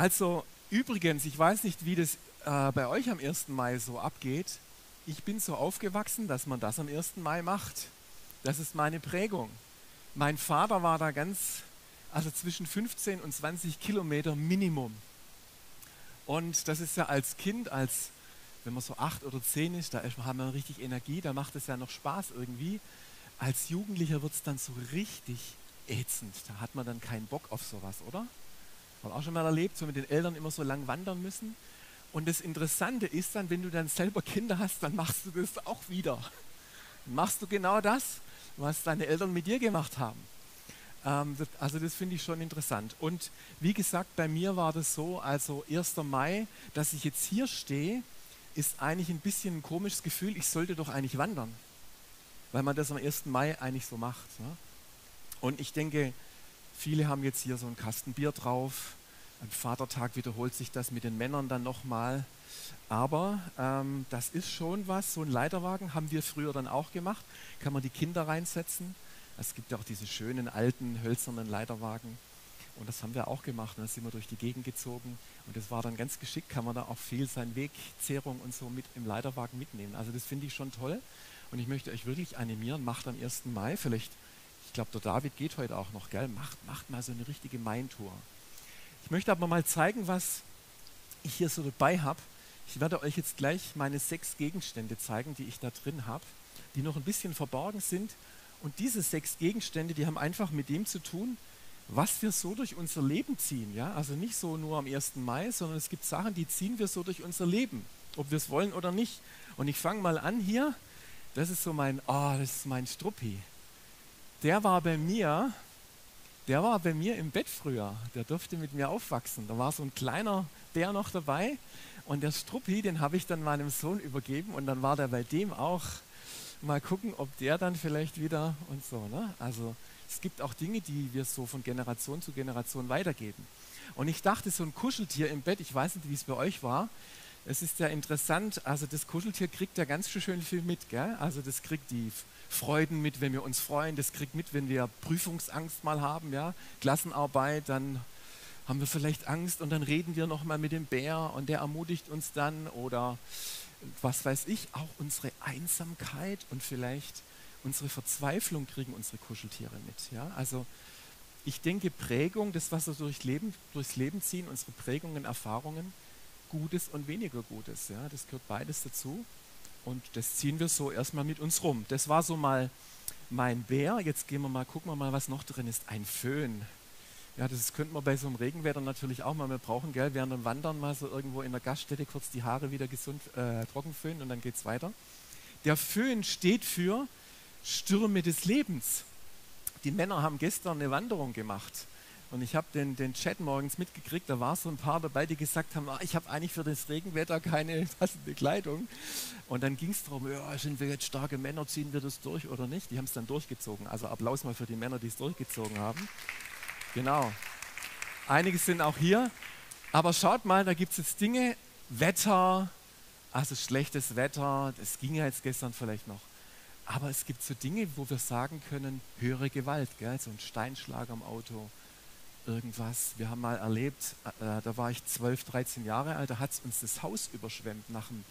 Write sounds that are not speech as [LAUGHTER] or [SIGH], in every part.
Also übrigens, ich weiß nicht, wie das äh, bei euch am 1. Mai so abgeht. Ich bin so aufgewachsen, dass man das am 1. Mai macht. Das ist meine Prägung. Mein Vater war da ganz, also zwischen 15 und 20 Kilometer Minimum. Und das ist ja als Kind, als wenn man so acht oder zehn ist, da haben wir richtig Energie, da macht es ja noch Spaß irgendwie. Als Jugendlicher wird es dann so richtig ätzend. Da hat man dann keinen Bock auf sowas, oder? Haben auch schon mal erlebt, so mit den Eltern immer so lang wandern müssen. Und das Interessante ist dann, wenn du dann selber Kinder hast, dann machst du das auch wieder. Dann machst du genau das, was deine Eltern mit dir gemacht haben. Ähm, das, also das finde ich schon interessant. Und wie gesagt, bei mir war das so, also 1. Mai, dass ich jetzt hier stehe, ist eigentlich ein bisschen ein komisches Gefühl, ich sollte doch eigentlich wandern, weil man das am 1. Mai eigentlich so macht. Ne? Und ich denke, viele haben jetzt hier so ein Kasten Bier drauf. Am Vatertag wiederholt sich das mit den Männern dann nochmal. Aber ähm, das ist schon was, so ein Leiterwagen haben wir früher dann auch gemacht. Kann man die Kinder reinsetzen. Es gibt ja auch diese schönen alten hölzernen Leiterwagen. Und das haben wir auch gemacht. Und dann sind wir durch die Gegend gezogen. Und das war dann ganz geschickt, kann man da auch viel sein Wegzehrung und so mit im Leiterwagen mitnehmen. Also das finde ich schon toll. Und ich möchte euch wirklich animieren, macht am 1. Mai, vielleicht, ich glaube, der David geht heute auch noch, gell? Macht, macht mal so eine richtige Main-Tour. Ich möchte aber mal zeigen, was ich hier so dabei habe. Ich werde euch jetzt gleich meine sechs Gegenstände zeigen, die ich da drin habe, die noch ein bisschen verborgen sind. Und diese sechs Gegenstände, die haben einfach mit dem zu tun, was wir so durch unser Leben ziehen. Ja? Also nicht so nur am 1. Mai, sondern es gibt Sachen, die ziehen wir so durch unser Leben, ob wir es wollen oder nicht. Und ich fange mal an hier. Das ist so mein, oh, das ist mein Struppi. Der war bei mir, der war bei mir im Bett früher. Der durfte mit mir aufwachsen. Da war so ein kleiner Bär noch dabei. Und der Struppi, den habe ich dann meinem Sohn übergeben und dann war der bei dem auch. Mal gucken, ob der dann vielleicht wieder und so. Ne? Also es gibt auch Dinge, die wir so von Generation zu Generation weitergeben. Und ich dachte, so ein Kuscheltier im Bett, ich weiß nicht, wie es bei euch war, es ist ja interessant, also das Kuscheltier kriegt ja ganz schön viel mit. Gell? Also das kriegt die Freuden mit, wenn wir uns freuen, das kriegt mit, wenn wir Prüfungsangst mal haben, ja? Klassenarbeit, dann haben wir vielleicht Angst und dann reden wir nochmal mit dem Bär und der ermutigt uns dann oder was weiß ich, auch unsere Einsamkeit und vielleicht unsere Verzweiflung kriegen unsere Kuscheltiere mit. Ja? Also ich denke, Prägung, das, was wir durch Leben, durchs Leben ziehen, unsere Prägungen, Erfahrungen, Gutes und weniger Gutes, ja? das gehört beides dazu. Und das ziehen wir so erstmal mit uns rum. Das war so mal mein Bär. Jetzt gehen wir mal, gucken wir mal, was noch drin ist. Ein Föhn. Ja, das könnte man bei so einem Regenwetter natürlich auch mal wir brauchen, gell, während dem Wandern mal so irgendwo in der Gaststätte kurz die Haare wieder gesund äh, trocken föhnen und dann geht es weiter. Der Föhn steht für Stürme des Lebens. Die Männer haben gestern eine Wanderung gemacht. Und ich habe den, den Chat morgens mitgekriegt, da war so ein paar dabei, die gesagt haben, ah, ich habe eigentlich für das Regenwetter keine [LAUGHS] passende Kleidung. Und dann ging es darum, ja, sind wir jetzt starke Männer, ziehen wir das durch oder nicht? Die haben es dann durchgezogen. Also Applaus mal für die Männer, die es durchgezogen haben. Genau. Einige sind auch hier. Aber schaut mal, da gibt es jetzt Dinge, Wetter, also schlechtes Wetter, das ging ja jetzt gestern vielleicht noch. Aber es gibt so Dinge, wo wir sagen können, höhere Gewalt, gell? so ein Steinschlag am Auto, irgendwas. Wir haben mal erlebt, äh, äh da war ich 12, 13 Jahre alt, da hat uns das Haus überschwemmt nach einem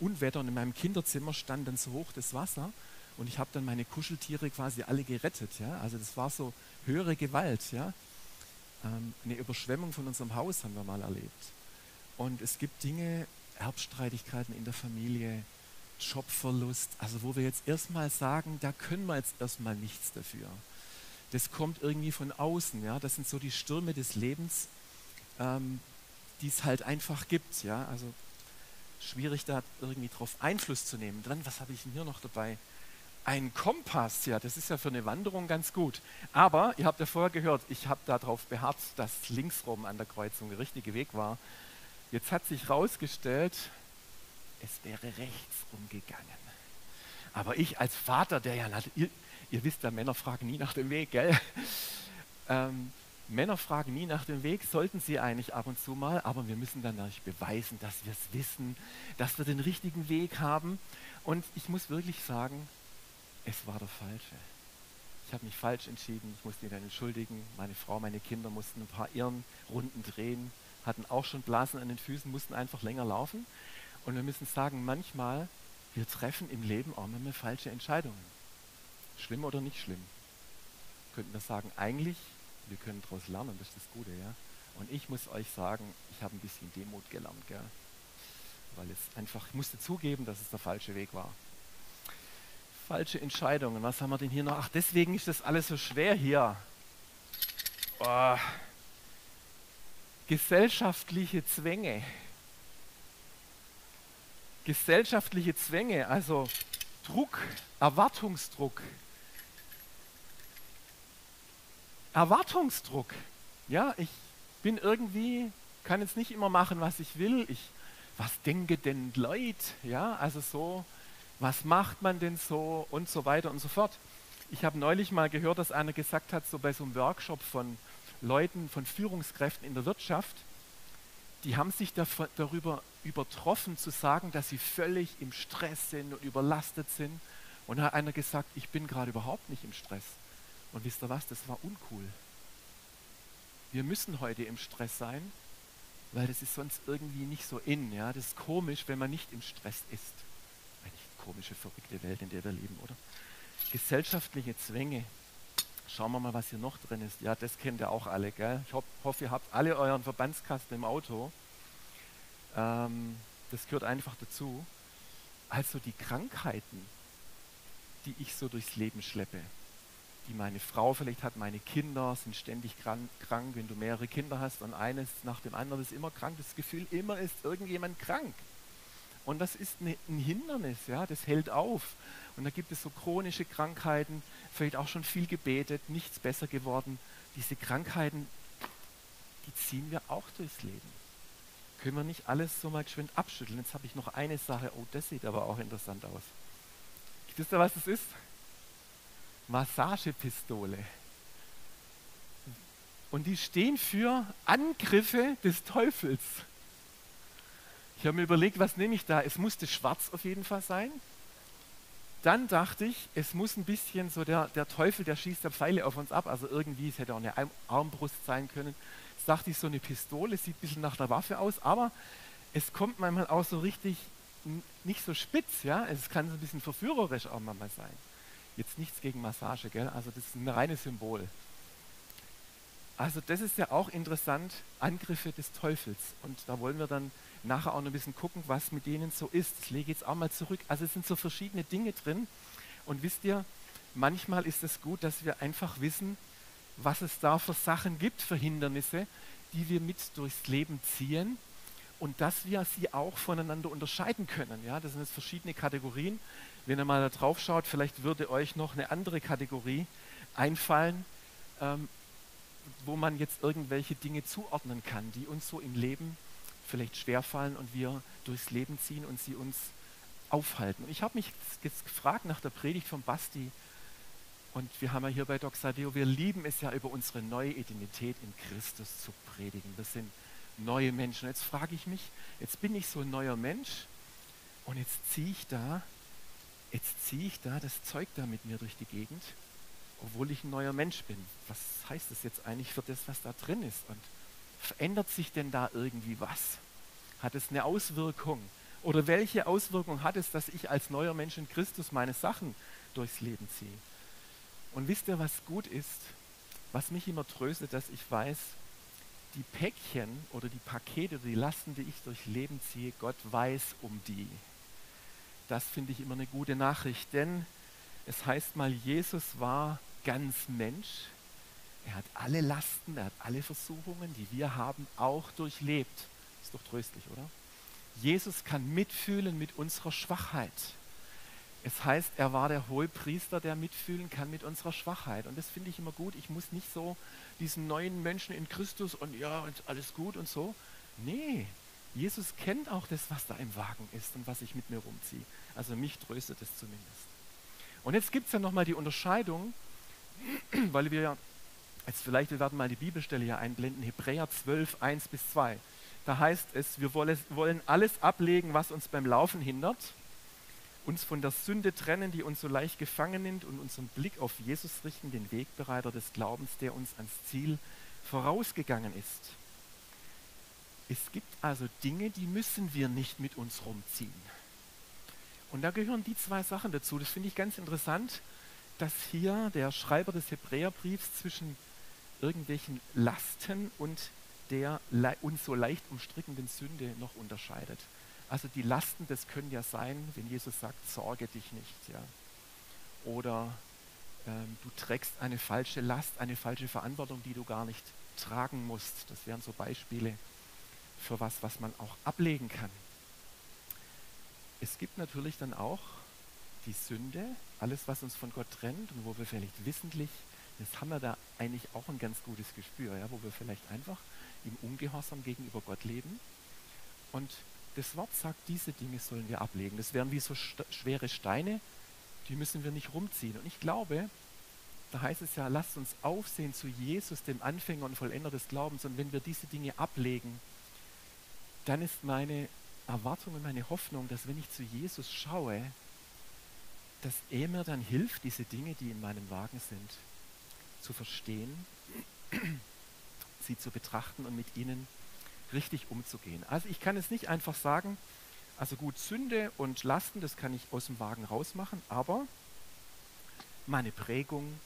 Unwetter und in meinem Kinderzimmer stand dann so hoch das Wasser und ich habe dann meine Kuscheltiere quasi alle gerettet. Ja? Also das war so höhere Gewalt. Ja? Ähm, eine Überschwemmung von unserem Haus haben wir mal erlebt. Und es gibt Dinge, Erbstreitigkeiten in der Familie, Jobverlust, also wo wir jetzt erstmal sagen, da können wir jetzt erstmal nichts dafür. Das kommt irgendwie von außen, ja. Das sind so die Stürme des Lebens, ähm, die es halt einfach gibt, ja. Also schwierig da irgendwie drauf Einfluss zu nehmen. Dann, was habe ich denn hier noch dabei? Ein Kompass, ja, das ist ja für eine Wanderung ganz gut. Aber ihr habt ja vorher gehört, ich habe darauf beharrt, dass linksrum an der Kreuzung der richtige Weg war. Jetzt hat sich herausgestellt, es wäre rechts umgegangen. Aber ich als Vater, der ja, ihr, wisst ja, Männer fragen nie nach dem Weg, gell? Ähm, Männer fragen nie nach dem Weg, sollten sie eigentlich ab und zu mal, aber wir müssen dann natürlich beweisen, dass wir es wissen, dass wir den richtigen Weg haben. Und ich muss wirklich sagen, es war der falsche. Ich habe mich falsch entschieden, ich musste ihn dann entschuldigen. Meine Frau, meine Kinder mussten ein paar Irrenrunden drehen, hatten auch schon Blasen an den Füßen, mussten einfach länger laufen. Und wir müssen sagen, manchmal, wir treffen im Leben auch manchmal falsche Entscheidungen. Schlimm oder nicht schlimm? Könnten wir sagen, eigentlich, wir können daraus lernen, das ist das Gute, ja. Und ich muss euch sagen, ich habe ein bisschen Demut gelernt, gell? weil es einfach, ich musste zugeben, dass es der falsche Weg war. Falsche Entscheidungen, was haben wir denn hier noch? Ach, deswegen ist das alles so schwer hier. Oh. Gesellschaftliche Zwänge. Gesellschaftliche Zwänge, also Druck, Erwartungsdruck. Erwartungsdruck. Ja, ich bin irgendwie, kann jetzt nicht immer machen, was ich will. Ich, was denke denn Leute? Ja, also so, was macht man denn so und so weiter und so fort. Ich habe neulich mal gehört, dass einer gesagt hat, so bei so einem Workshop von Leuten, von Führungskräften in der Wirtschaft, die haben sich darüber übertroffen zu sagen, dass sie völlig im Stress sind und überlastet sind. Und hat einer gesagt, ich bin gerade überhaupt nicht im Stress. Und wisst ihr was, das war uncool wir müssen heute im Stress sein, weil das ist sonst irgendwie nicht so in. Ja? Das ist komisch, wenn man nicht im Stress ist. Eigentlich eine komische, verrückte Welt, in der wir leben, oder? Gesellschaftliche Zwänge. Schauen wir mal, was hier noch drin ist. Ja, das kennt ihr auch alle. Gell? Ich hoffe, ihr habt alle euren Verbandskasten im Auto. Ähm, das gehört einfach dazu. Also die Krankheiten, die ich so durchs Leben schleppe die meine Frau vielleicht hat, meine Kinder sind ständig krank, krank. Wenn du mehrere Kinder hast und eines nach dem anderen ist immer krank, das Gefühl, immer ist irgendjemand krank. Und das ist eine, ein Hindernis, ja, das hält auf. Und da gibt es so chronische Krankheiten, vielleicht auch schon viel gebetet, nichts besser geworden. Diese Krankheiten, die ziehen wir auch durchs Leben. Können wir nicht alles so mal geschwind abschütteln? Jetzt habe ich noch eine Sache, oh, das sieht aber auch interessant aus. Wisst ihr, was das ist? Massagepistole. Und die stehen für Angriffe des Teufels. Ich habe mir überlegt, was nehme ich da? Es musste schwarz auf jeden Fall sein. Dann dachte ich, es muss ein bisschen so der, der Teufel, der schießt da Pfeile auf uns ab. Also irgendwie, es hätte auch eine Armbrust sein können. Jetzt dachte ich, so eine Pistole sieht ein bisschen nach der Waffe aus, aber es kommt manchmal auch so richtig nicht so spitz, ja. Es kann so ein bisschen verführerisch auch manchmal sein. Jetzt nichts gegen Massage, gell? Also das ist ein reines Symbol. Also das ist ja auch interessant, Angriffe des Teufels. Und da wollen wir dann nachher auch noch ein bisschen gucken, was mit denen so ist. Ich lege jetzt auch mal zurück. Also es sind so verschiedene Dinge drin. Und wisst ihr, manchmal ist es gut, dass wir einfach wissen, was es da für Sachen gibt, für Hindernisse, die wir mit durchs Leben ziehen und dass wir sie auch voneinander unterscheiden können. Ja, das sind jetzt verschiedene Kategorien. Wenn ihr mal da drauf schaut, vielleicht würde euch noch eine andere Kategorie einfallen, ähm, wo man jetzt irgendwelche Dinge zuordnen kann, die uns so im Leben vielleicht schwerfallen und wir durchs Leben ziehen und sie uns aufhalten. Und ich habe mich jetzt gefragt nach der Predigt von Basti, und wir haben ja hier bei Doxadeo, wir lieben es ja über unsere neue Identität in Christus zu predigen. Wir sind neue Menschen. Jetzt frage ich mich, jetzt bin ich so ein neuer Mensch und jetzt ziehe ich da, jetzt ziehe ich da das Zeug da mit mir durch die Gegend, obwohl ich ein neuer Mensch bin. Was heißt das jetzt eigentlich für das, was da drin ist? Und verändert sich denn da irgendwie was? Hat es eine Auswirkung? Oder welche Auswirkung hat es, dass ich als neuer Mensch in Christus meine Sachen durchs Leben ziehe? Und wisst ihr, was gut ist? Was mich immer tröstet, dass ich weiß, die Päckchen oder die Pakete, die Lasten, die ich durch Leben ziehe, Gott weiß um die. Das finde ich immer eine gute Nachricht, denn es heißt mal, Jesus war ganz Mensch. Er hat alle Lasten, er hat alle Versuchungen, die wir haben, auch durchlebt. Ist doch tröstlich, oder? Jesus kann mitfühlen mit unserer Schwachheit. Es heißt, er war der hohe Priester, der mitfühlen kann mit unserer Schwachheit. Und das finde ich immer gut. Ich muss nicht so diesen neuen Menschen in Christus und ja, und alles gut und so. Nee, Jesus kennt auch das, was da im Wagen ist und was ich mit mir rumziehe. Also mich tröstet es zumindest. Und jetzt gibt es ja nochmal die Unterscheidung, [CLEARS THROAT] weil wir jetzt vielleicht, wir werden mal die Bibelstelle hier einblenden, Hebräer 12, 1 bis 2. Da heißt es, wir wollen alles ablegen, was uns beim Laufen hindert uns von der Sünde trennen, die uns so leicht gefangen nimmt und unseren Blick auf Jesus richten, den Wegbereiter des Glaubens, der uns ans Ziel vorausgegangen ist. Es gibt also Dinge, die müssen wir nicht mit uns rumziehen. Und da gehören die zwei Sachen dazu. Das finde ich ganz interessant, dass hier der Schreiber des Hebräerbriefs zwischen irgendwelchen Lasten und der uns so leicht umstrickenden Sünde noch unterscheidet. Also die Lasten, das können ja sein, wenn Jesus sagt, sorge dich nicht. Ja. Oder ähm, du trägst eine falsche Last, eine falsche Verantwortung, die du gar nicht tragen musst. Das wären so Beispiele für was, was man auch ablegen kann. Es gibt natürlich dann auch die Sünde, alles, was uns von Gott trennt und wo wir vielleicht wissentlich, jetzt haben wir da eigentlich auch ein ganz gutes Gespür, ja, wo wir vielleicht einfach im Ungehorsam gegenüber Gott leben. Und das Wort sagt, diese Dinge sollen wir ablegen. Das wären wie so schwere Steine, die müssen wir nicht rumziehen. Und ich glaube, da heißt es ja, lasst uns aufsehen zu Jesus, dem Anfänger und Vollender des Glaubens. Und wenn wir diese Dinge ablegen, dann ist meine Erwartung und meine Hoffnung, dass wenn ich zu Jesus schaue, dass er mir dann hilft, diese Dinge, die in meinem Wagen sind, zu verstehen, [CLEARS THROAT] sie zu betrachten und mit ihnen richtig umzugehen. Also ich kann es nicht einfach sagen, also gut, Sünde und Lasten, das kann ich aus dem Wagen rausmachen, aber meine Prägung,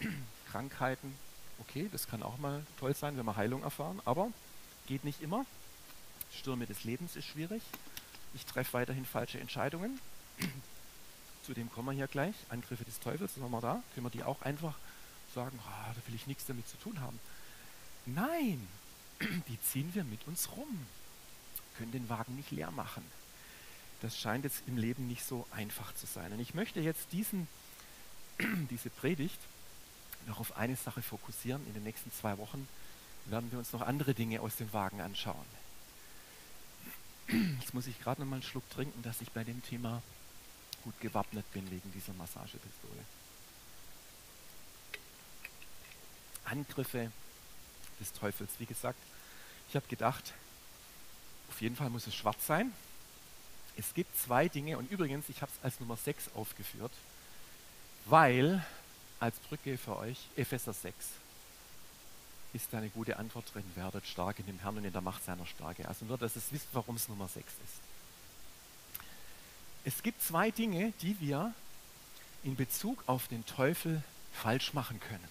[CLEARS THROAT] Krankheiten, okay, das kann auch mal toll sein, wenn wir Heilung erfahren, aber geht nicht immer. Stürme des Lebens ist schwierig. Ich treffe weiterhin falsche Entscheidungen. [CLEARS THROAT] Zu dem kommen wir hier gleich. Angriffe des Teufels, sind wir da. Können wir die auch einfach sagen, ah, da will ich nichts damit zu tun haben. Nein, die ziehen wir mit uns rum. Können den Wagen nicht leer machen. Das scheint jetzt im Leben nicht so einfach zu sein. Und ich möchte jetzt diesen, [CLEARS THROAT] diese Predigt noch auf eine Sache fokussieren. In den nächsten zwei Wochen werden wir uns noch andere Dinge aus dem Wagen anschauen. [CLEARS THROAT] Jetzt muss ich gerade noch mal einen Schluck trinken, dass ich bei dem Thema gut gewappnet bin wegen dieser Massagepistole. Angriffe des Teufels. Wie gesagt, ich habe gedacht, auf jeden Fall muss es schwarz sein. Es gibt zwei Dinge und übrigens, ich habe es als Nummer 6 aufgeführt, weil als Brücke für euch Epheser 6 ist da eine gute Antwort drin. Werdet stark in dem Herrn und in der Macht seiner Stärke. Also nur, dass ihr wisst, warum es Nummer 6 ist. Es gibt zwei Dinge, die wir in Bezug auf den Teufel falsch machen können.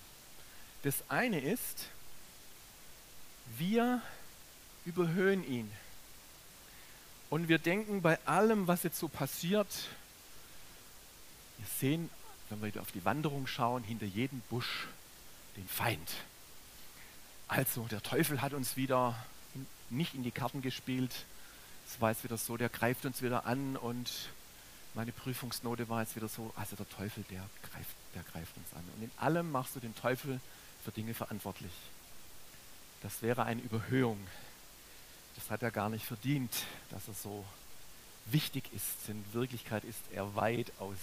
Das eine ist, wir überhöhen ihn. Und wir denken bei allem, was jetzt so passiert, wir sehen, wenn wir auf die Wanderung schauen, hinter jedem Busch den Feind. Also der Teufel hat uns wieder nicht in die Karten gespielt. Es war jetzt wieder so, der greift uns wieder an und meine Prüfungsnote war jetzt wieder so, also der Teufel, der greift, der greift uns an. Und in allem machst du den Teufel für Dinge verantwortlich. Das wäre eine Überhöhung. Das hat er gar nicht verdient, dass er so wichtig ist. In Wirklichkeit ist er weitaus.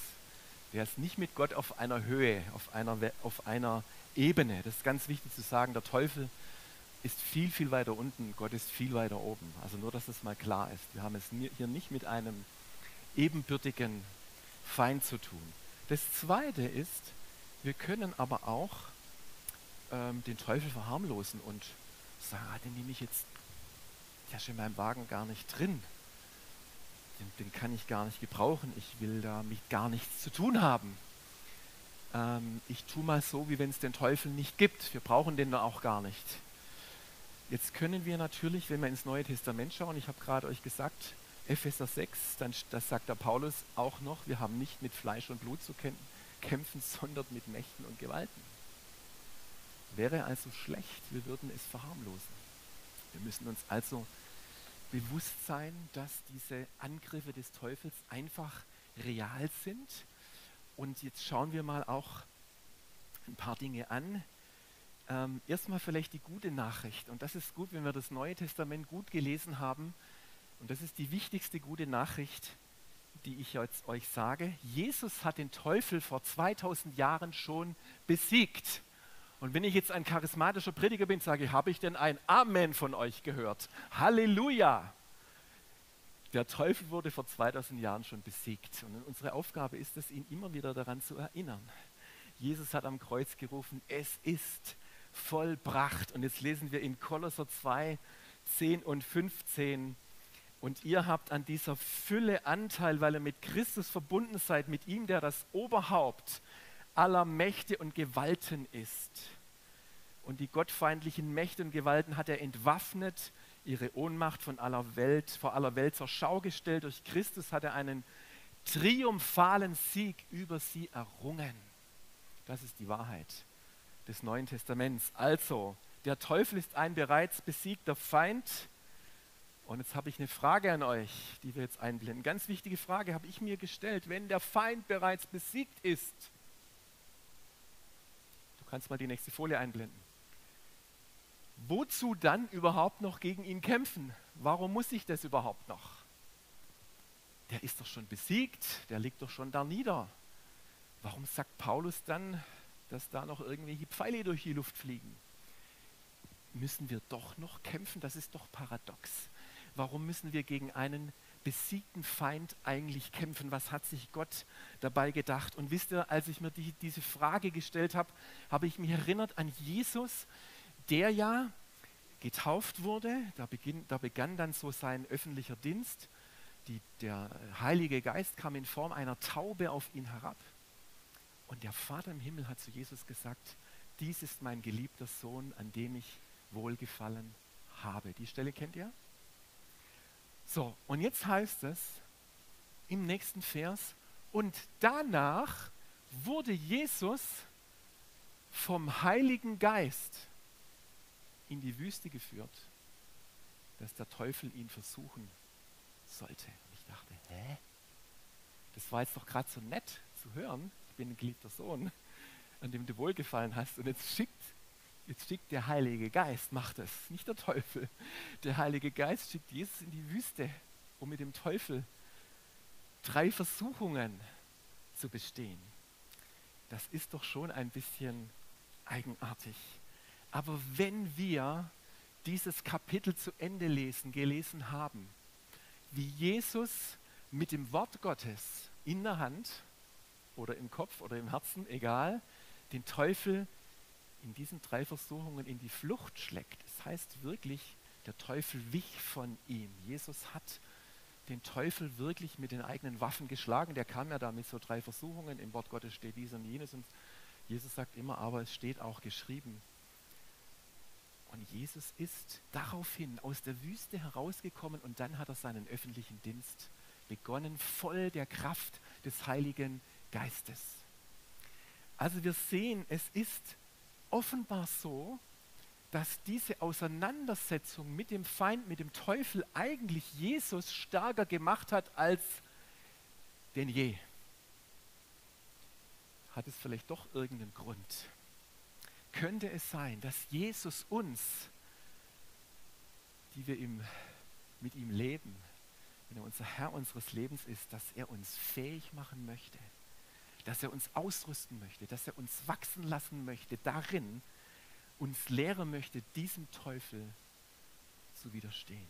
Der ist nicht mit Gott auf einer Höhe, auf einer, auf einer Ebene. Das ist ganz wichtig zu sagen. Der Teufel ist viel, viel weiter unten, Gott ist viel weiter oben. Also nur, dass das mal klar ist. Wir haben es hier nicht mit einem ebenbürtigen Feind zu tun. Das Zweite ist, wir können aber auch ähm, den Teufel verharmlosen und sagen, ah, den nehme ich jetzt, der ist in meinem Wagen gar nicht drin. Den, den kann ich gar nicht gebrauchen. Ich will damit gar nichts zu tun haben ähm, ich tue mal so, wie wenn es den Teufel nicht gibt. Wir brauchen den auch gar nicht. Jetzt können wir natürlich, wenn wir ins Neue Testament schauen, ich habe gerade euch gesagt, Epheser 6, dann das sagt der Paulus auch noch, wir haben nicht mit Fleisch und Blut zu kämpfen, [LAUGHS] sondern mit Mächten und Gewalten. Wäre also schlecht, wir würden es verharmlosen. Wir müssen uns also bewusst sein, dass diese Angriffe des Teufels einfach real sind und jetzt schauen wir mal auch ein paar Dinge an. Ähm, erstmal vielleicht die gute Nachricht. Und das ist gut, wenn wir das Neue Testament gut gelesen haben. Und das ist die wichtigste gute Nachricht, die ich jetzt euch sage. Jesus hat den Teufel vor 2000 Jahren schon besiegt. Und wenn ich jetzt ein charismatischer Prediger bin, sage ich, habe ich denn ein Amen von euch gehört? Halleluja! Der Teufel wurde vor 2000 Jahren schon besiegt. Und unsere Aufgabe ist es, ihn immer wieder daran zu erinnern. Jesus hat am Kreuz gerufen, es ist vollbracht. Und jetzt lesen wir in Kolosser 2, 10 und 15. Und ihr habt an dieser Fülle Anteil, weil ihr mit Christus verbunden seid, mit ihm, der das Oberhaupt aller Mächte und Gewalten ist. Und die gottfeindlichen Mächte und Gewalten hat er entwaffnet, ihre Ohnmacht von aller Welt, vor aller Welt zur Schau gestellt. Durch Christus hat er einen triumphalen Sieg über sie errungen. Das ist die Wahrheit des Neuen Testaments. Also, der Teufel ist ein bereits besiegter Feind. Und jetzt habe ich eine Frage an euch, die wir jetzt einblenden. Ganz wichtige Frage habe ich mir gestellt. Wenn der Feind bereits besiegt ist, du kannst mal die nächste Folie einblenden. Wozu dann überhaupt noch gegen ihn kämpfen? Warum muss ich das überhaupt noch? Der ist doch schon besiegt, der liegt doch schon da nieder. Warum sagt Paulus dann, dass da noch irgendwelche Pfeile durch die Luft fliegen? Müssen wir doch noch kämpfen? Das ist doch paradox. Warum müssen wir gegen einen besiegten Feind eigentlich kämpfen? Was hat sich Gott dabei gedacht? Und wisst ihr, als ich mir die, diese Frage gestellt habe, habe ich mich erinnert an Jesus, der ja getauft wurde. Da, beginn, da begann dann so sein öffentlicher Dienst. Die, der Heilige Geist kam in Form einer Taube auf ihn herab. Und der Vater im Himmel hat zu Jesus gesagt, dies ist mein geliebter Sohn, an dem ich wohlgefallen habe. Die Stelle kennt ihr? So, und jetzt heißt es im nächsten Vers, und danach wurde Jesus vom Heiligen Geist in die Wüste geführt, dass der Teufel ihn versuchen sollte. Und ich dachte, hä? Das war jetzt doch gerade so nett zu hören. Ich bin ein geliebter Sohn, an dem du wohlgefallen hast. Und jetzt schickt, jetzt schickt der Heilige Geist, macht es, nicht der Teufel. Der Heilige Geist schickt Jesus in die Wüste, um mit dem Teufel drei Versuchungen zu bestehen. Das ist doch schon ein bisschen eigenartig. Aber wenn wir dieses Kapitel zu Ende lesen, gelesen haben, wie Jesus mit dem Wort Gottes in der Hand oder im Kopf oder im Herzen, egal, den Teufel in diesen drei Versuchungen in die Flucht schlägt. Das heißt wirklich, der Teufel wich von ihm. Jesus hat den Teufel wirklich mit den eigenen Waffen geschlagen. Der kam ja da mit so drei Versuchungen. Im Wort Gottes steht dies und jenes. Und Jesus sagt immer, aber es steht auch geschrieben. Und Jesus ist daraufhin aus der Wüste herausgekommen und dann hat er seinen öffentlichen Dienst begonnen, voll der Kraft des Heiligen Geistes. Also wir sehen, es ist offenbar so, dass diese Auseinandersetzung mit dem Feind, mit dem Teufel eigentlich Jesus stärker gemacht hat als denn je. Hat es vielleicht doch irgendeinen Grund? könnte es sein, dass Jesus uns, die wir ihm, mit ihm leben, wenn er unser Herr unseres Lebens ist, dass er uns fähig machen möchte, dass er uns ausrüsten möchte, dass er uns wachsen lassen möchte, darin uns lehren möchte, diesem Teufel zu widerstehen.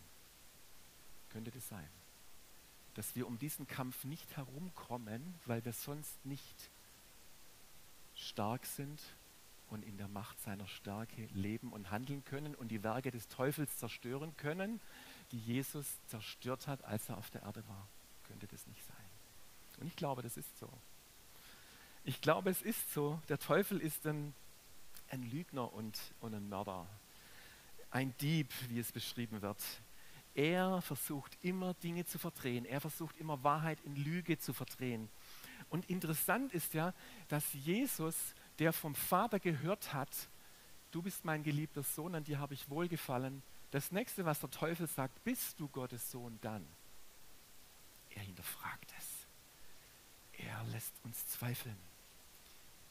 Könnte das sein? Dass wir um diesen Kampf nicht herumkommen, weil wir sonst nicht stark sind, und in der Macht seiner Stärke leben und handeln können und die Werke des Teufels zerstören können, die Jesus zerstört hat, als er auf der Erde war. Könnte das nicht sein? Und ich glaube, das ist so. Ich glaube, es ist so. Der Teufel ist ein, ein Lügner und, und ein Mörder. Ein Dieb, wie es beschrieben wird. Er versucht immer Dinge zu verdrehen. Er versucht immer Wahrheit in Lüge zu verdrehen. Und interessant ist ja, dass Jesus der vom Vater gehört hat, du bist mein geliebter Sohn, an dir habe ich wohlgefallen. Das nächste, was der Teufel sagt, bist du Gottes Sohn dann? Er hinterfragt es. Er lässt uns zweifeln.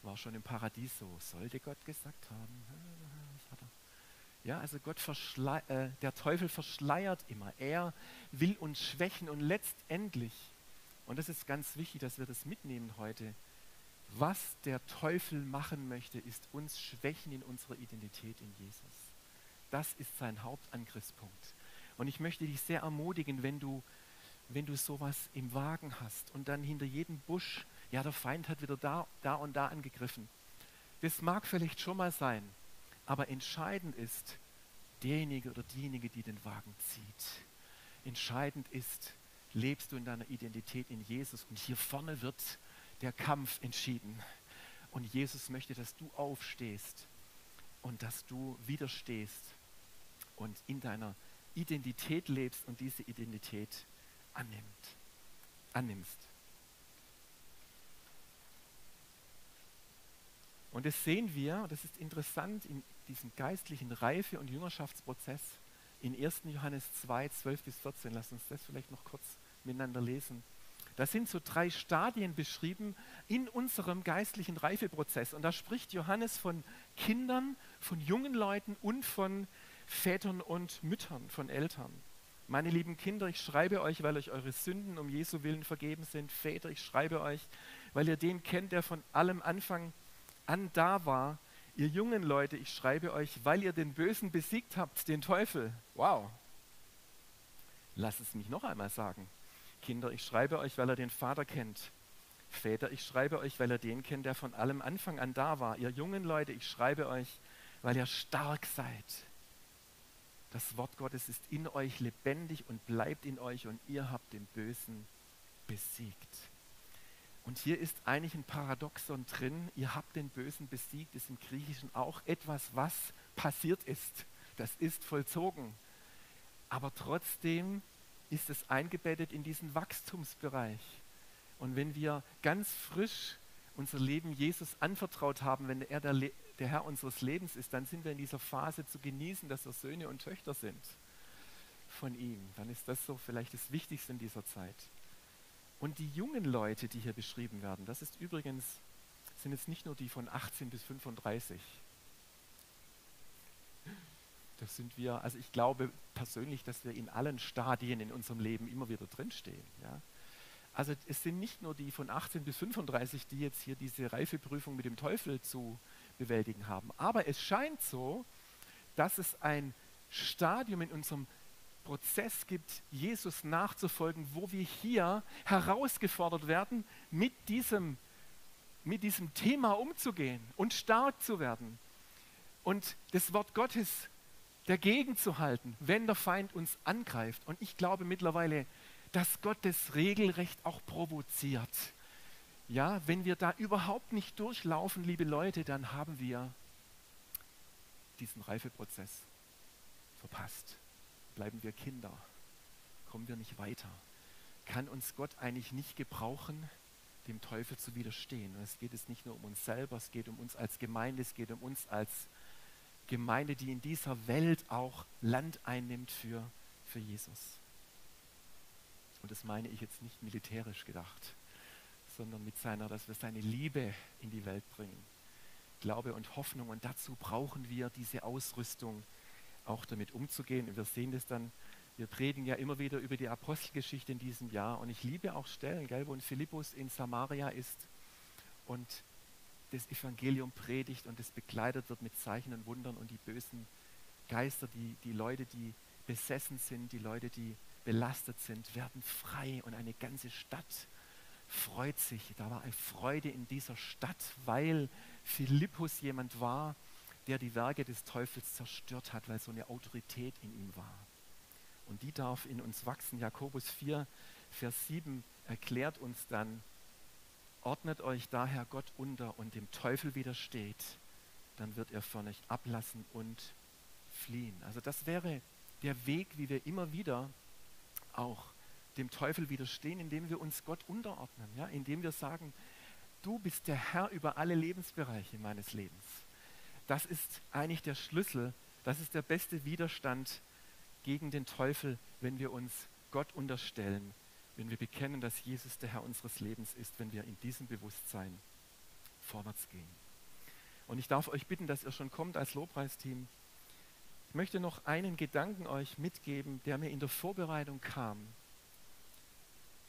War schon im Paradies so. Sollte Gott gesagt haben? [LAUGHS] Ja, also Gott äh, der Teufel verschleiert immer. Er will uns schwächen und letztendlich, und das ist ganz wichtig, dass wir das mitnehmen heute, was der Teufel machen möchte, ist uns schwächen in unserer Identität in Jesus. Das ist sein Hauptangriffspunkt. Und ich möchte dich sehr ermutigen, wenn du, wenn du sowas im Wagen hast und dann hinter jedem Busch, ja, der Feind hat wieder da, da und da angegriffen. Das mag vielleicht schon mal sein, aber entscheidend ist, derjenige oder diejenige, die den Wagen zieht. Entscheidend ist, lebst du in deiner Identität in Jesus und hier vorne wird der Kampf entschieden. Und Jesus möchte, dass du aufstehst und dass du widerstehst und in deiner Identität lebst und diese Identität annimmt, annimmst. Und das sehen wir, das ist interessant in diesem geistlichen Reife- und Jüngerschaftsprozess in 1. Johannes 2, 12 bis 14. Lass uns das vielleicht noch kurz miteinander lesen. Da sind so drei Stadien beschrieben in unserem geistlichen Reifeprozess. Und da spricht Johannes von Kindern, von jungen Leuten und von Vätern und Müttern, von Eltern. Meine lieben Kinder, ich schreibe euch, weil euch eure Sünden um Jesu Willen vergeben sind. Väter, ich schreibe euch, weil ihr den kennt, der von allem Anfang an da war. Ihr jungen Leute, ich schreibe euch, weil ihr den Bösen besiegt habt, den Teufel. Wow. Lass es mich noch einmal sagen. Kinder, ich schreibe euch, weil er den Vater kennt. Väter, ich schreibe euch, weil ihr den kennt, der von allem Anfang an da war. Ihr jungen Leute, ich schreibe euch, weil ihr stark seid. Das Wort Gottes ist in euch lebendig und bleibt in euch und ihr habt den Bösen besiegt. Und hier ist eigentlich ein Paradoxon drin. Ihr habt den Bösen besiegt, ist im Griechischen auch etwas, was passiert ist. Das ist vollzogen. Aber trotzdem ist es eingebettet in diesen Wachstumsbereich. Und wenn wir ganz frisch unser Leben Jesus anvertraut haben, wenn er der, der Herr unseres Lebens ist, dann sind wir in dieser Phase zu genießen, dass wir Söhne und Töchter sind von ihm. Dann ist das so vielleicht das Wichtigste in dieser Zeit. Und die jungen Leute, die hier beschrieben werden, das ist übrigens, sind jetzt nicht nur die von 18 bis 35. Das sind wir, also ich glaube persönlich, dass wir in allen Stadien in unserem Leben immer wieder drinstehen. Ja? Also es sind nicht nur die von 18 bis 35, die jetzt hier diese Reifeprüfung mit dem Teufel zu bewältigen haben. Aber es scheint so, dass es ein Stadium in unserem Prozess gibt, Jesus nachzufolgen, wo wir hier herausgefordert werden, mit diesem, mit diesem Thema umzugehen und stark zu werden. Und das Wort Gottes dagegen zu halten, wenn der Feind uns angreift. Und ich glaube mittlerweile, dass Gott das regelrecht auch provoziert. Ja, wenn wir da überhaupt nicht durchlaufen, liebe Leute, dann haben wir diesen Reifeprozess verpasst. Bleiben wir Kinder, kommen wir nicht weiter. Kann uns Gott eigentlich nicht gebrauchen, dem Teufel zu widerstehen? Und es geht es nicht nur um uns selber, es geht um uns als Gemeinde, es geht um uns als Gemeinde, die in dieser Welt auch Land einnimmt für, für Jesus. Und das meine ich jetzt nicht militärisch gedacht, sondern mit seiner, dass wir seine Liebe in die Welt bringen. Glaube und Hoffnung. Und dazu brauchen wir diese Ausrüstung, auch damit umzugehen. Und wir sehen das dann, wir predigen ja immer wieder über die Apostelgeschichte in diesem Jahr. Und ich liebe auch Stellen, gell, wo ein Philippus in Samaria ist und das Evangelium predigt und es begleitet wird mit Zeichen und Wundern und die bösen Geister, die, die Leute, die besessen sind, die Leute, die belastet sind, werden frei und eine ganze Stadt freut sich. Da war eine Freude in dieser Stadt, weil Philippus jemand war, der die Werke des Teufels zerstört hat, weil so eine Autorität in ihm war. Und die darf in uns wachsen. Jakobus 4, Vers 7 erklärt uns dann, Ordnet euch daher Gott unter und dem Teufel widersteht, dann wird er von euch ablassen und fliehen. Also das wäre der Weg, wie wir immer wieder auch dem Teufel widerstehen, indem wir uns Gott unterordnen, ja? indem wir sagen, du bist der Herr über alle Lebensbereiche meines Lebens. Das ist eigentlich der Schlüssel, das ist der beste Widerstand gegen den Teufel, wenn wir uns Gott unterstellen wenn wir bekennen, dass Jesus der Herr unseres Lebens ist, wenn wir in diesem Bewusstsein vorwärts gehen. Und ich darf euch bitten, dass ihr schon kommt als Lobpreisteam. Ich möchte noch einen Gedanken euch mitgeben, der mir in der Vorbereitung kam.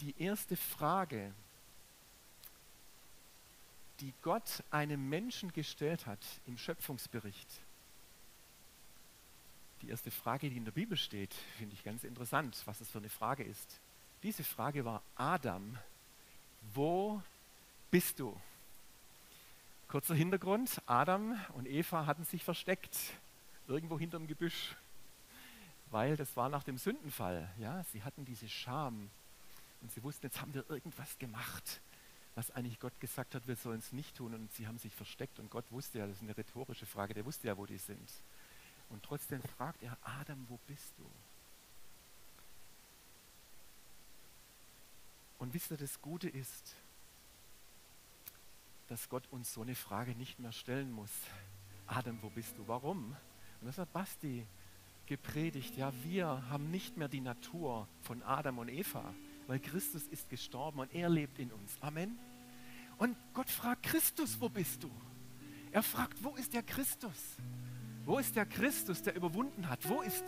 Die erste Frage, die Gott einem Menschen gestellt hat im Schöpfungsbericht, die erste Frage, die in der Bibel steht, finde ich ganz interessant, was es für eine Frage ist. Diese Frage war, Adam, wo bist du? Kurzer Hintergrund, Adam und Eva hatten sich versteckt, irgendwo hinterm Gebüsch. weil das war nach dem Sündenfall. Ja, sie hatten diese Scham und sie wussten, jetzt haben wir irgendwas gemacht, was eigentlich Gott gesagt hat, wir sollen es nicht tun und sie haben sich versteckt und Gott wusste ja, das ist eine rhetorische Frage, der wusste ja, wo die sind. Und trotzdem fragt er, Adam, wo bist du? Und wisst ihr, das Gute ist, dass Gott uns so eine Frage nicht mehr stellen muss. Adam, wo bist du? Warum? Und das hat Basti gepredigt. Ja, wir haben nicht mehr die Natur von Adam und Eva, weil Christus ist gestorben und er lebt in uns. Amen. Und Gott fragt Christus, wo bist du? Er fragt, wo ist der Christus? Wo ist der Christus, der überwunden hat? Wo ist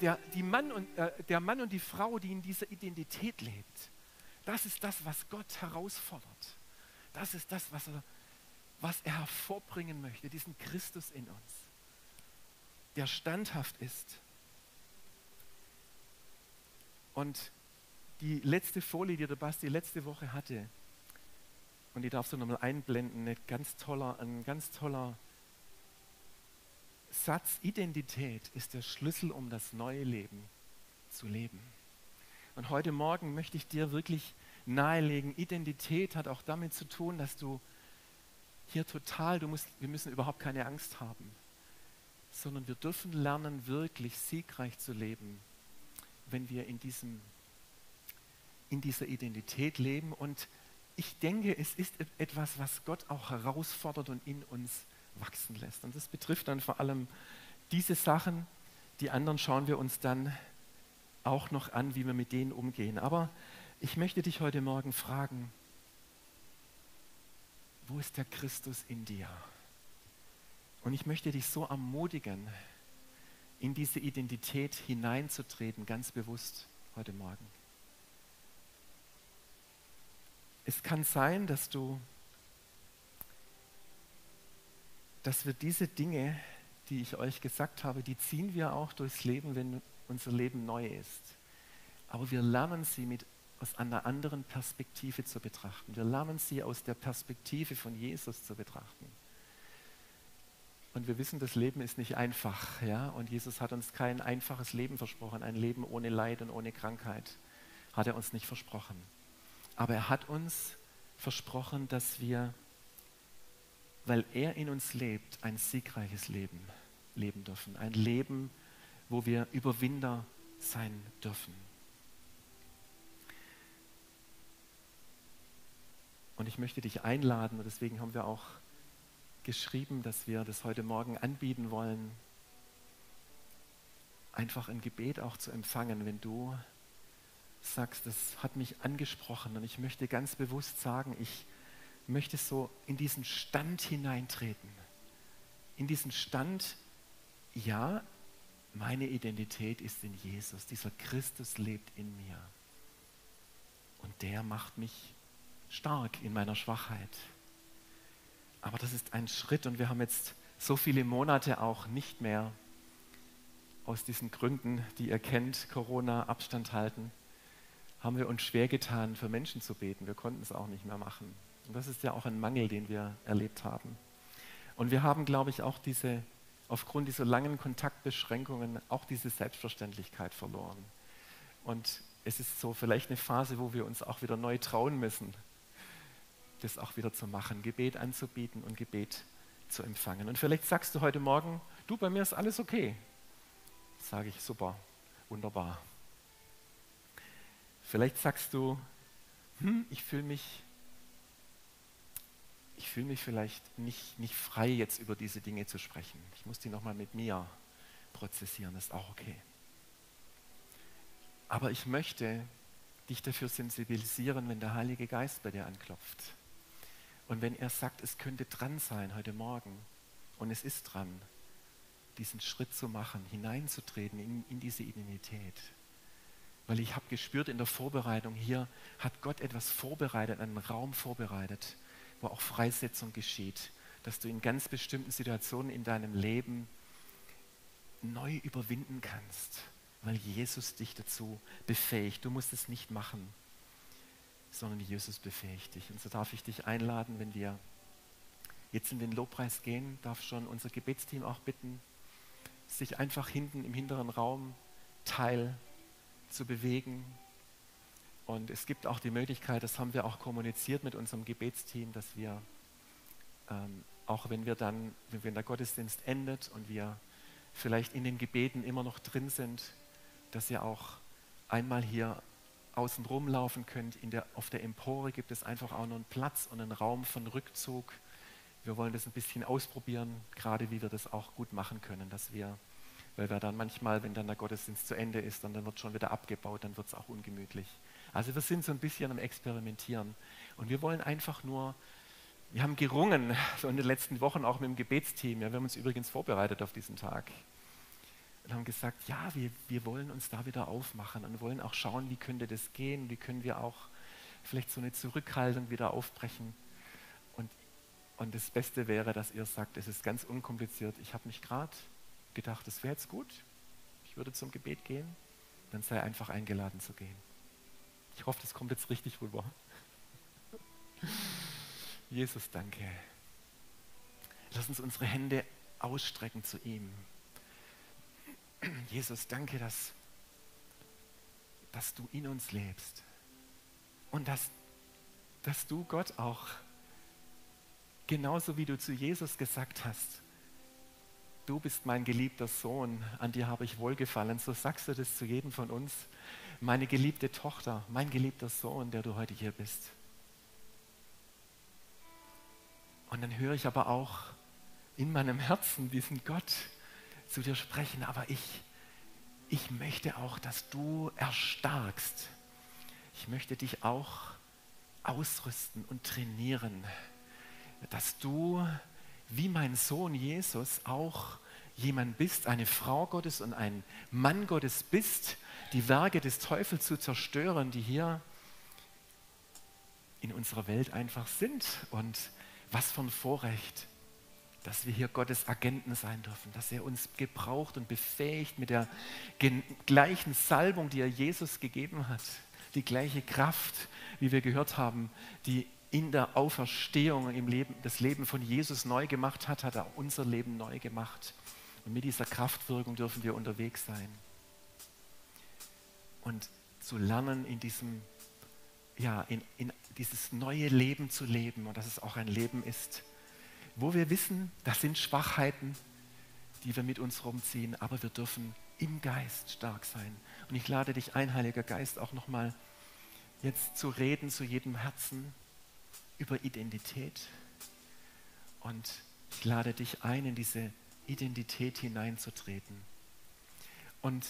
der, die Mann und, äh, der Mann und die Frau, die in dieser Identität lebt? Das ist das, was Gott herausfordert. Das ist das, was er, was er hervorbringen möchte, diesen Christus in uns, der standhaft ist. Und die letzte Folie, die der Basti letzte Woche hatte, und die darfst du nochmal einblenden, ein ganz toller, ein ganz toller Satz, Identität ist der Schlüssel, um das neue Leben zu leben. Und heute Morgen möchte ich dir wirklich nahelegen, Identität hat auch damit zu tun, dass du hier total, du musst, wir müssen überhaupt keine Angst haben, sondern wir dürfen lernen, wirklich siegreich zu leben, wenn wir in, diesem, in dieser Identität leben. Und ich denke, es ist etwas, was Gott auch herausfordert und in uns wachsen lässt. Und das betrifft dann vor allem diese Sachen. Die anderen schauen wir uns dann auch noch an, wie wir mit denen umgehen. Aber ich möchte dich heute Morgen fragen, wo ist der Christus in dir? Und ich möchte dich so ermutigen, in diese Identität hineinzutreten, ganz bewusst heute Morgen. Es kann sein, dass du, dass wir diese Dinge, die ich euch gesagt habe, die ziehen wir auch durchs Leben, wenn unser Leben neu ist. Aber wir lernen sie mit aus einer anderen Perspektive zu betrachten. Wir lernen sie aus der Perspektive von Jesus zu betrachten. Und wir wissen, das Leben ist nicht einfach, ja. Und Jesus hat uns kein einfaches Leben versprochen, ein Leben ohne Leid und ohne Krankheit hat er uns nicht versprochen. Aber er hat uns versprochen, dass wir, weil er in uns lebt, ein siegreiches Leben leben dürfen. Ein Leben, wo wir Überwinder sein dürfen. Und ich möchte dich einladen, und deswegen haben wir auch geschrieben, dass wir das heute Morgen anbieten wollen, einfach ein Gebet auch zu empfangen, wenn du sagst, das hat mich angesprochen und ich möchte ganz bewusst sagen, ich möchte so in diesen Stand hineintreten. In diesen Stand, ja, meine Identität ist in Jesus. Dieser Christus lebt in mir. Und der macht mich stark in meiner Schwachheit. Aber das ist ein Schritt und wir haben jetzt so viele Monate auch nicht mehr aus diesen Gründen, die ihr kennt, Corona, Abstand halten, haben wir uns schwer getan, für Menschen zu beten. Wir konnten es auch nicht mehr machen. Und das ist ja auch ein Mangel, den wir erlebt haben. Und wir haben, glaube ich, auch diese, aufgrund dieser langen Kontaktbeschränkungen, auch diese Selbstverständlichkeit verloren. Und es ist so vielleicht eine Phase, wo wir uns auch wieder neu trauen müssen, das auch wieder zu machen, Gebet anzubieten und Gebet zu empfangen. Und vielleicht sagst du heute Morgen, du, bei mir ist alles okay. Sage ich, super, wunderbar. Vielleicht sagst du, hm, ich fühle mich, ich fühle mich vielleicht nicht, nicht frei, jetzt über diese Dinge zu sprechen. Ich muss die nochmal mit mir prozessieren, das ist auch okay. Aber ich möchte dich dafür sensibilisieren, wenn der Heilige Geist bei dir anklopft. Und wenn er sagt, es könnte dran sein heute Morgen, und es ist dran, diesen Schritt zu machen, hineinzutreten in, in diese Identität. Weil ich habe gespürt in der Vorbereitung, hier hat Gott etwas vorbereitet, einen Raum vorbereitet, wo auch Freisetzung geschieht, dass du in ganz bestimmten Situationen in deinem Leben neu überwinden kannst, weil Jesus dich dazu befähigt. Du musst es nicht machen sondern Jesus befähigt dich. Und so darf ich dich einladen, wenn wir jetzt in den Lobpreis gehen, darf schon unser Gebetsteam auch bitten, sich einfach hinten im hinteren Raum Teil zu bewegen. Und es gibt auch die Möglichkeit, das haben wir auch kommuniziert mit unserem Gebetsteam, dass wir, ähm, auch wenn wir dann, wenn der Gottesdienst endet und wir vielleicht in den Gebeten immer noch drin sind, dass ihr auch einmal hier außen rumlaufen könnt. Der, auf der Empore gibt es einfach auch noch einen Platz und einen Raum von Rückzug. Wir wollen das ein bisschen ausprobieren, gerade wie wir das auch gut machen können, dass wir, weil wir dann manchmal, wenn dann der Gottesdienst zu Ende ist und dann wird schon wieder abgebaut, dann wird es auch ungemütlich. Also wir sind so ein bisschen am Experimentieren und wir wollen einfach nur, wir haben gerungen, so in den letzten Wochen auch mit dem Gebetsteam, ja, wir haben uns übrigens vorbereitet auf diesen Tag und haben gesagt, ja, wir, wir wollen uns da wieder aufmachen und wollen auch schauen, wie könnte das gehen, wie können wir auch vielleicht so eine Zurückhaltung wieder aufbrechen. Und, und das Beste wäre, dass ihr sagt, es ist ganz unkompliziert. Ich habe mich gerade gedacht, es wäre jetzt gut, ich würde zum Gebet gehen, dann sei einfach eingeladen zu gehen. Ich hoffe, das kommt jetzt richtig rüber. [LAUGHS] Jesus, danke. Lass uns unsere Hände ausstrecken zu ihm. [CLEARS THROAT] Jesus, danke, dass, dass du in uns lebst und dass, dass du Gott auch, genauso wie du zu Jesus gesagt hast, du bist mein geliebter Sohn, an dir habe ich wohlgefallen, so sagst du das zu jedem von uns, meine geliebte Tochter, mein geliebter Sohn, der du heute hier bist. Und dann höre ich aber auch in meinem Herzen diesen Gott, zu dir sprechen, aber ich, ich möchte auch, dass du erstarkst. Ich möchte dich auch ausrüsten und trainieren, dass du wie mein Sohn Jesus auch jemand bist, eine Frau Gottes und ein Mann Gottes bist, die Werke des Teufels zu zerstören, die hier in unserer Welt einfach sind. Und was für ein Vorrecht, dass wir hier Gottes Agenten sein dürfen, dass er uns gebraucht und befähigt mit der gleichen Salbung, die er Jesus gegeben hat, die gleiche Kraft, wie wir gehört haben, die in der Auferstehung im Leben, das Leben von Jesus neu gemacht hat, hat er unser Leben neu gemacht. Und mit dieser Kraftwirkung dürfen wir unterwegs sein. Und zu lernen, in diesem, ja, in, in dieses neue Leben zu leben und dass es auch ein Leben ist, wo wir wissen, das sind Schwachheiten, die wir mit uns rumziehen, aber wir dürfen im Geist stark sein. Und ich lade dich ein, Heiliger Geist, auch nochmal jetzt zu reden zu jedem Herzen über Identität. Und ich lade dich ein, in diese Identität hineinzutreten. Und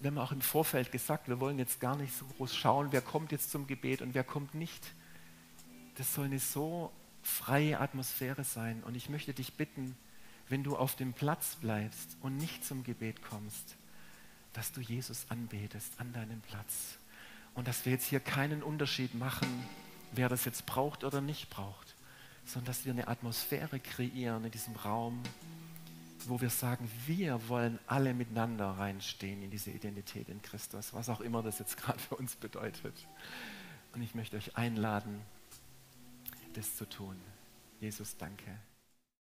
wir haben auch im Vorfeld gesagt, wir wollen jetzt gar nicht so groß schauen, wer kommt jetzt zum Gebet und wer kommt nicht. Das soll eine so freie Atmosphäre sein. Und ich möchte dich bitten, wenn du auf dem Platz bleibst und nicht zum Gebet kommst, dass du Jesus anbetest an deinem Platz. Und dass wir jetzt hier keinen Unterschied machen, wer das jetzt braucht oder nicht braucht, sondern dass wir eine Atmosphäre kreieren in diesem Raum, wo wir sagen, wir wollen alle miteinander reinstehen in diese Identität in Christus, was auch immer das jetzt gerade für uns bedeutet. Und ich möchte euch einladen, das zu tun. Jesus, danke.